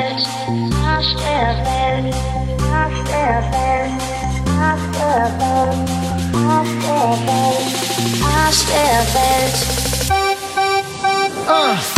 Welt, Arsch der Welt, Arsch der Welt, Arsch der Welt, Arsch der Welt, Arsch der Welt. Bass,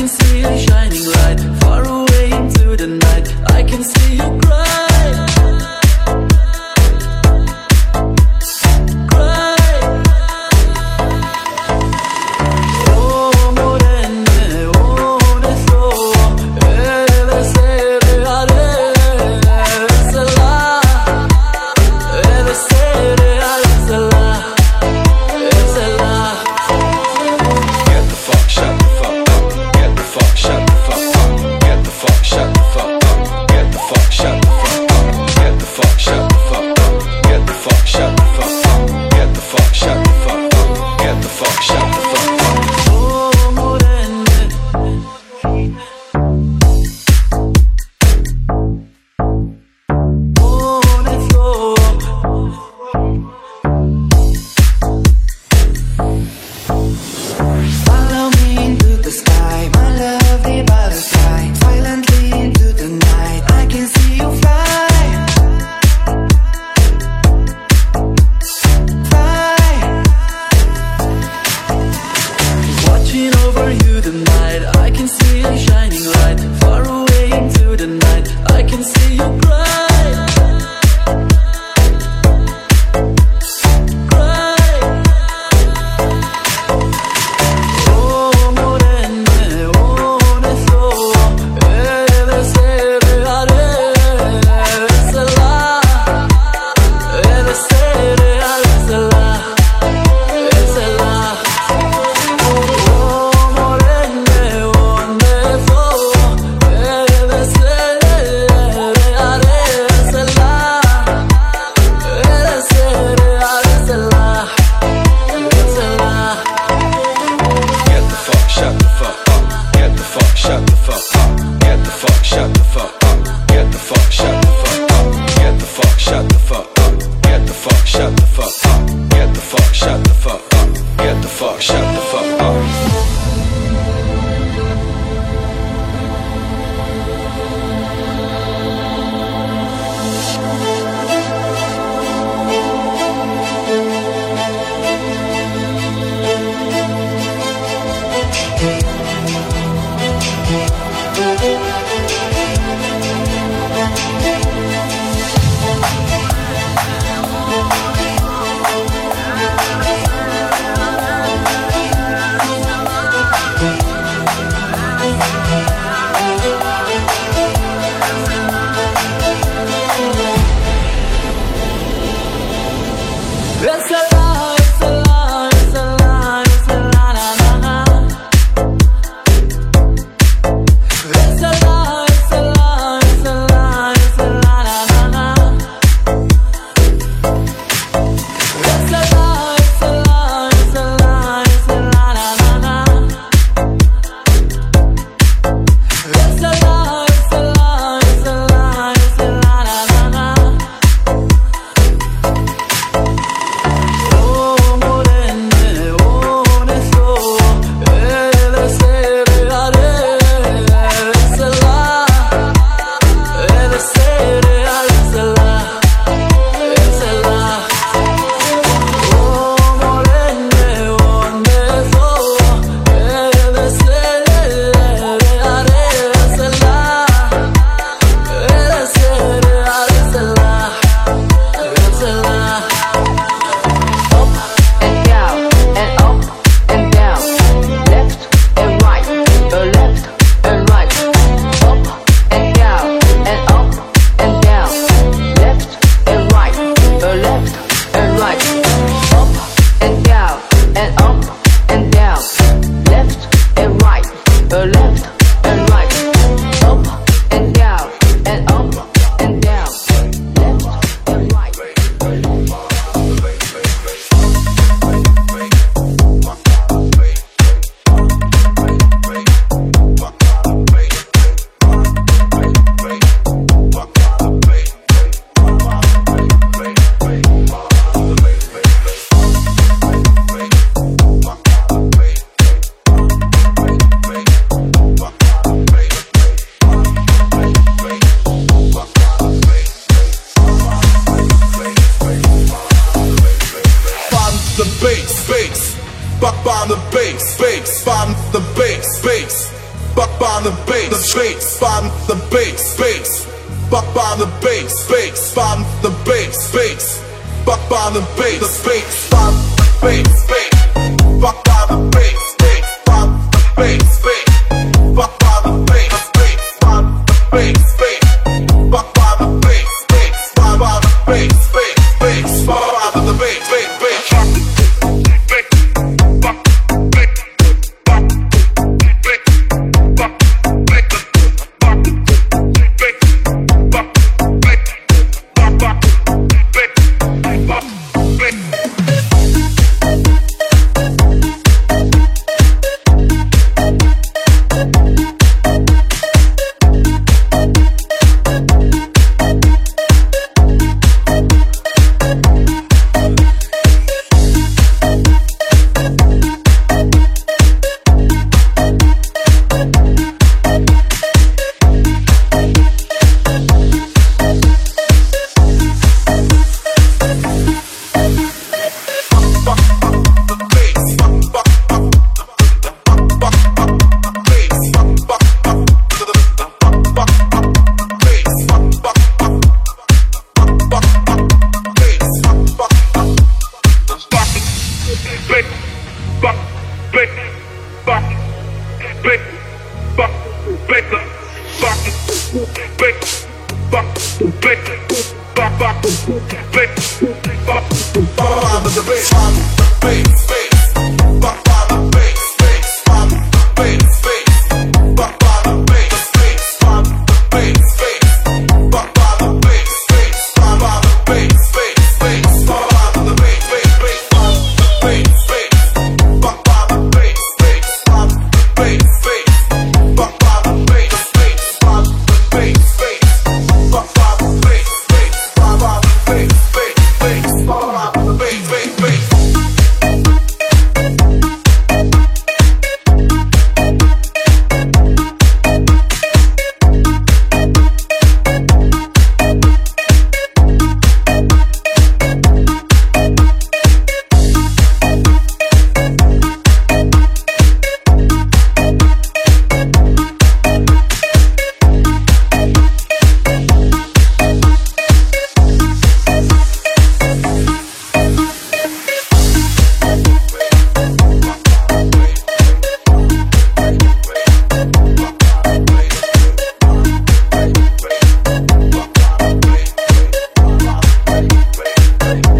I can see you shining.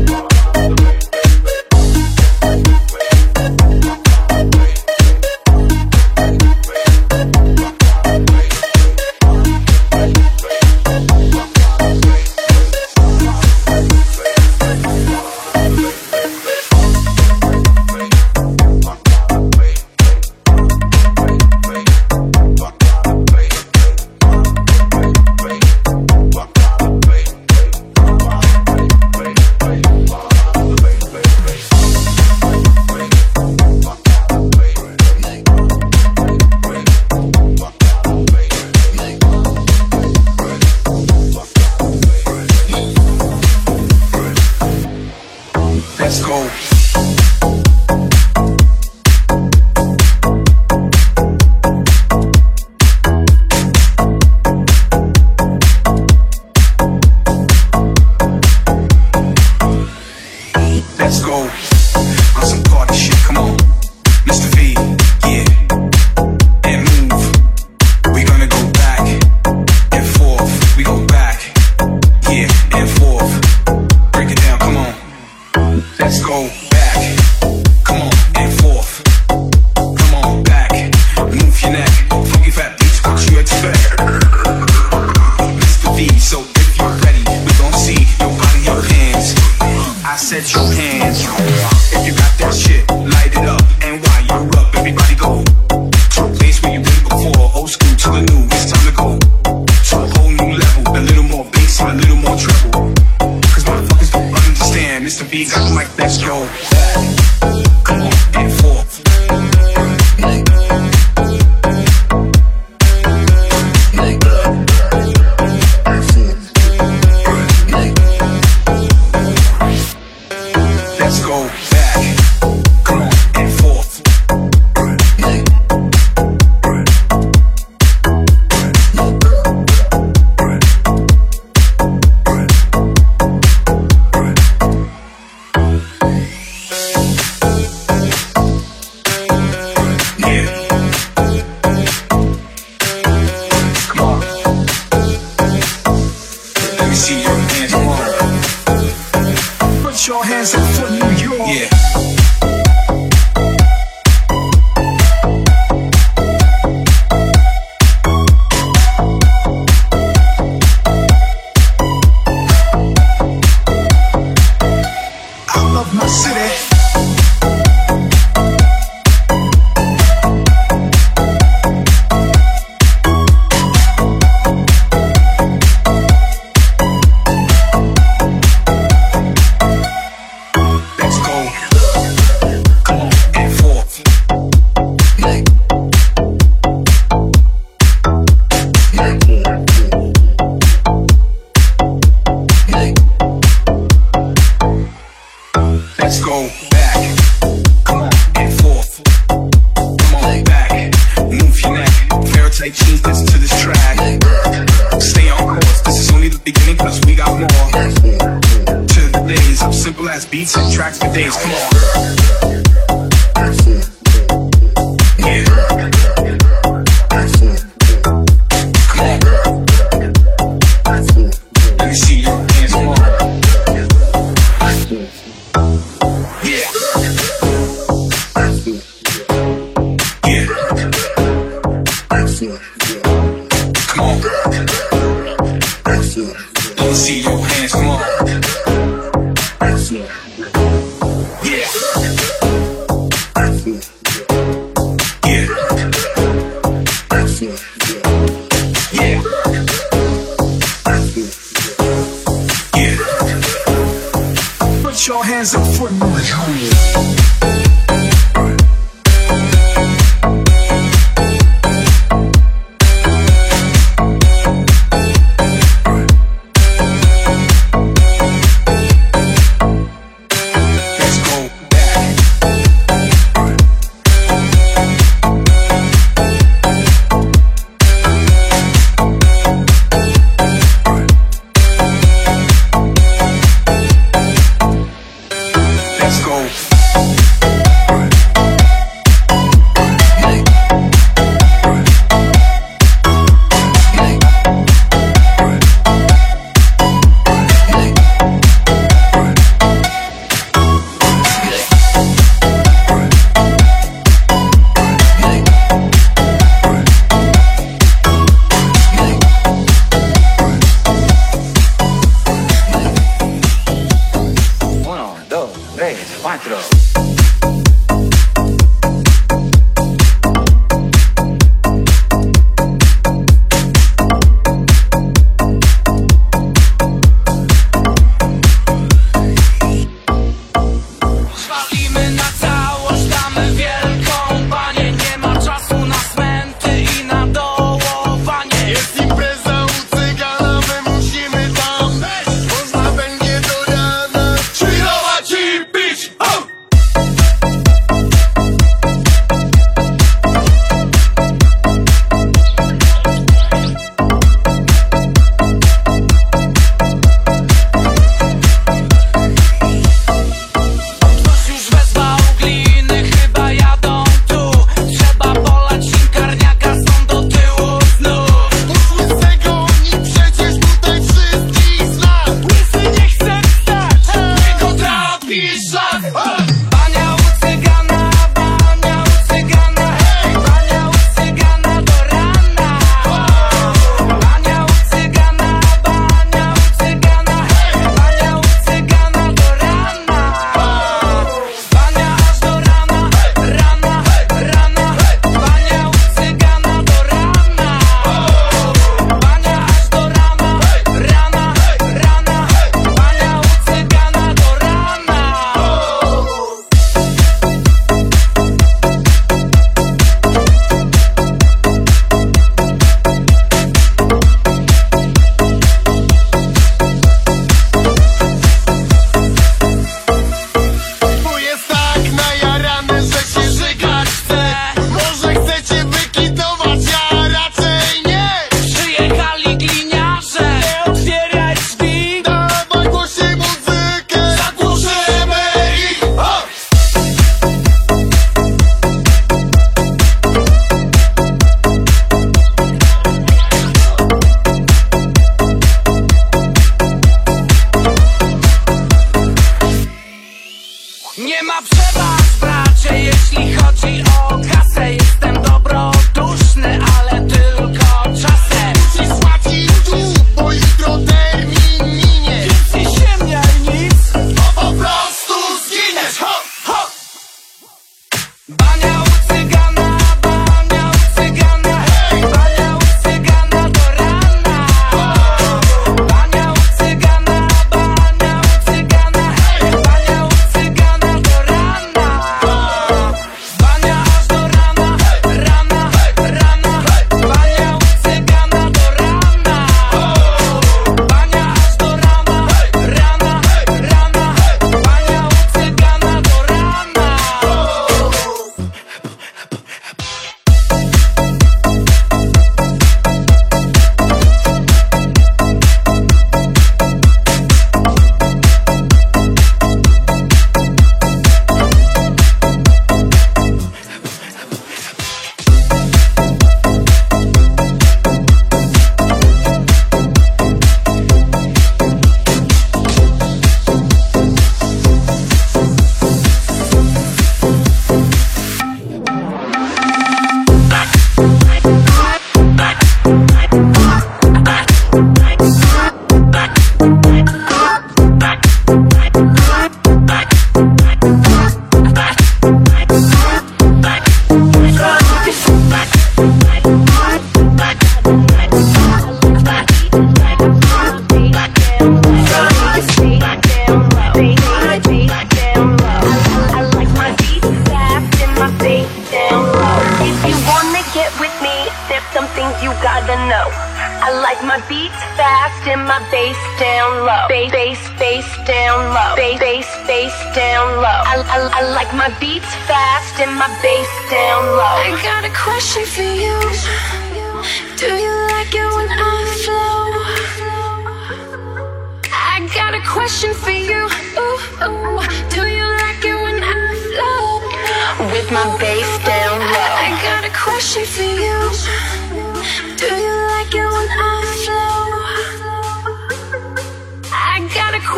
Let's Let see your hands. Come on. Yeah.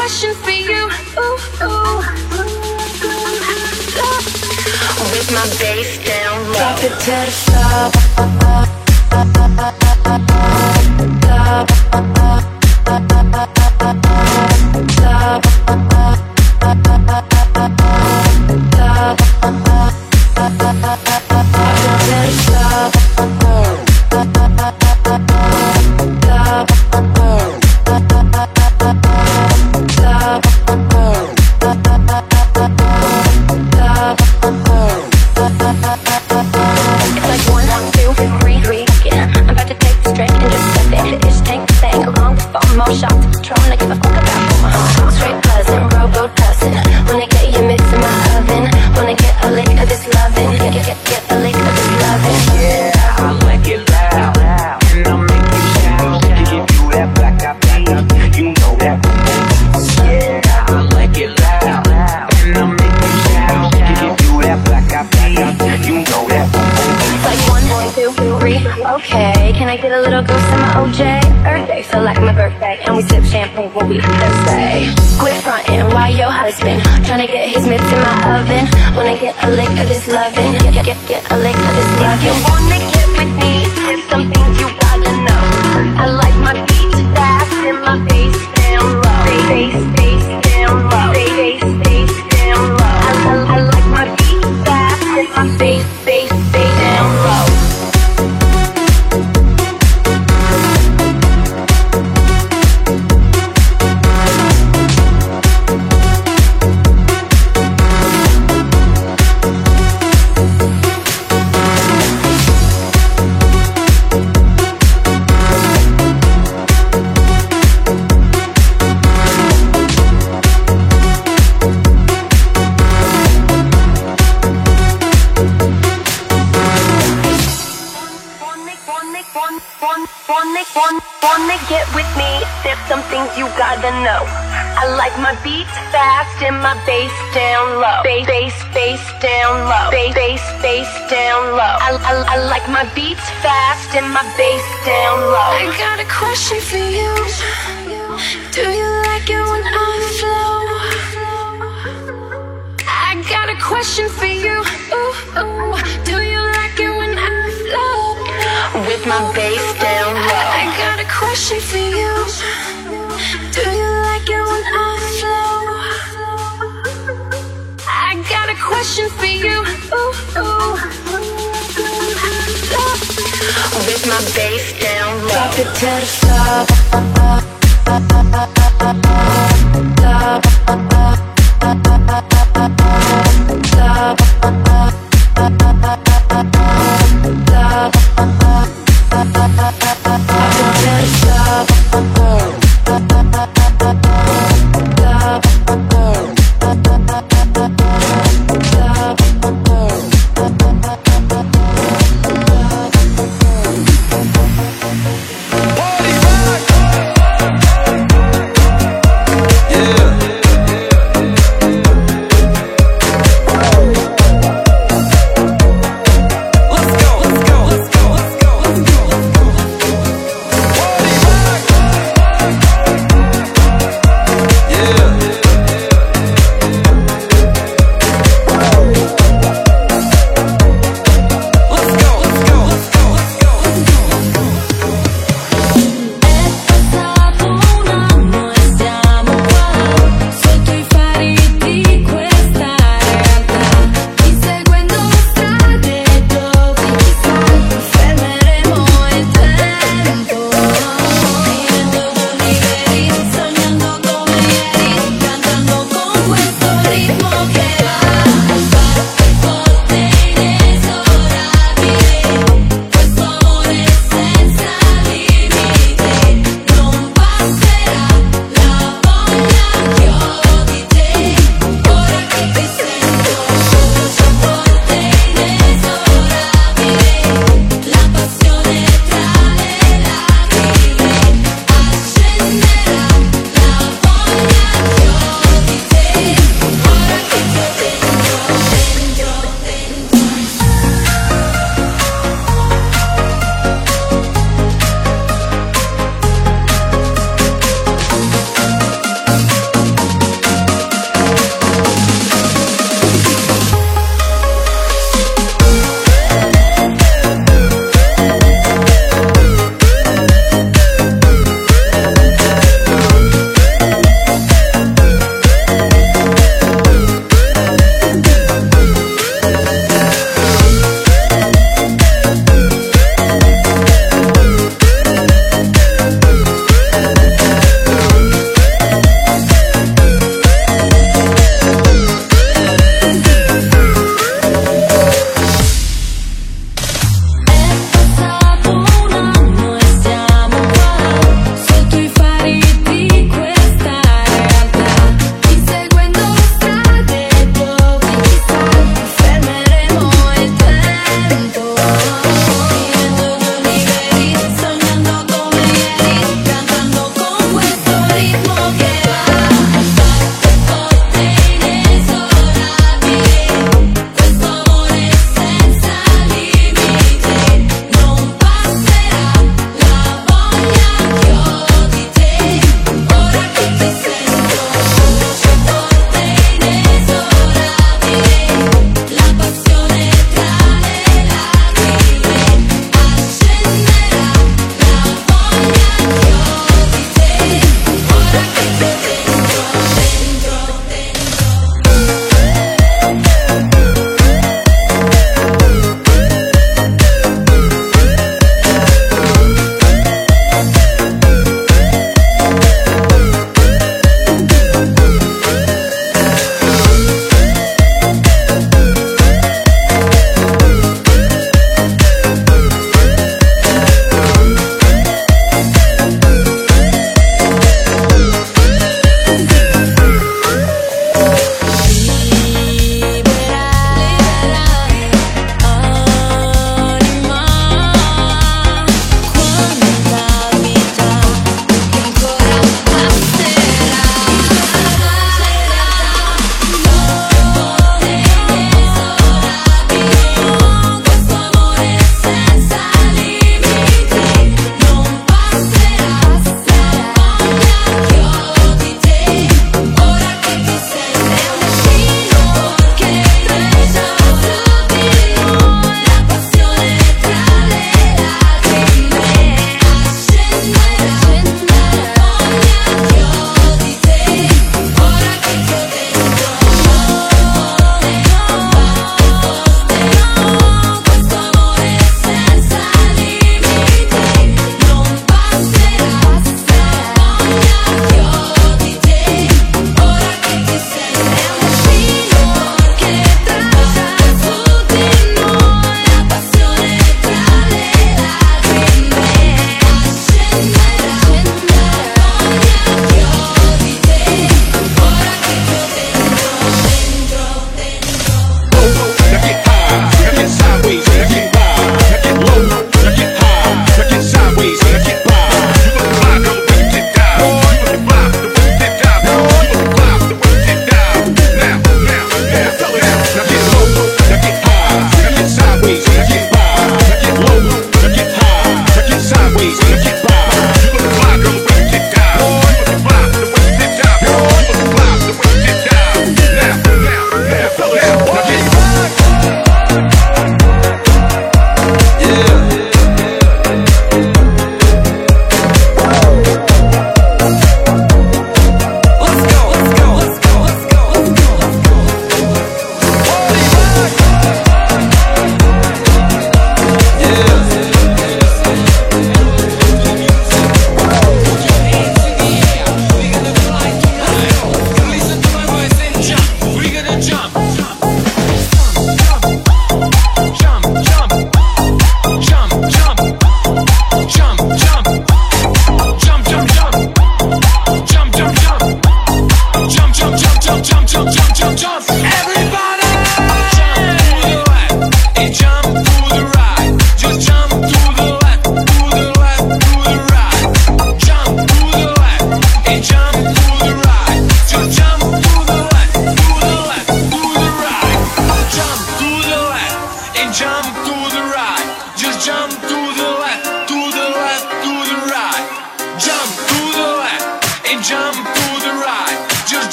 question for you. With my bass down low. Drop it to the sub. like my beats fast and my bass down low. Bass, bass, bass down low. Bass, bass, bass down low. I, I, I like my beats fast and my bass down low. I got a question for you. Do you like it when I flow? I got a question for you. Ooh, ooh. Do you like it when I flow? With my bass down low. I, I got a question for you. Question for you. Ooh, ooh. When I flow. With my bass down low. Drop it to the floor. Yeah.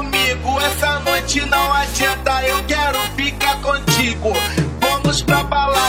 comigo. Essa noite não adianta, eu quero ficar contigo. Vamos pra balada.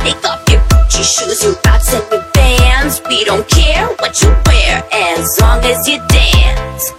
Take off your Gucci shoes, your rocks and your bands. We don't care what you wear as long as you dance.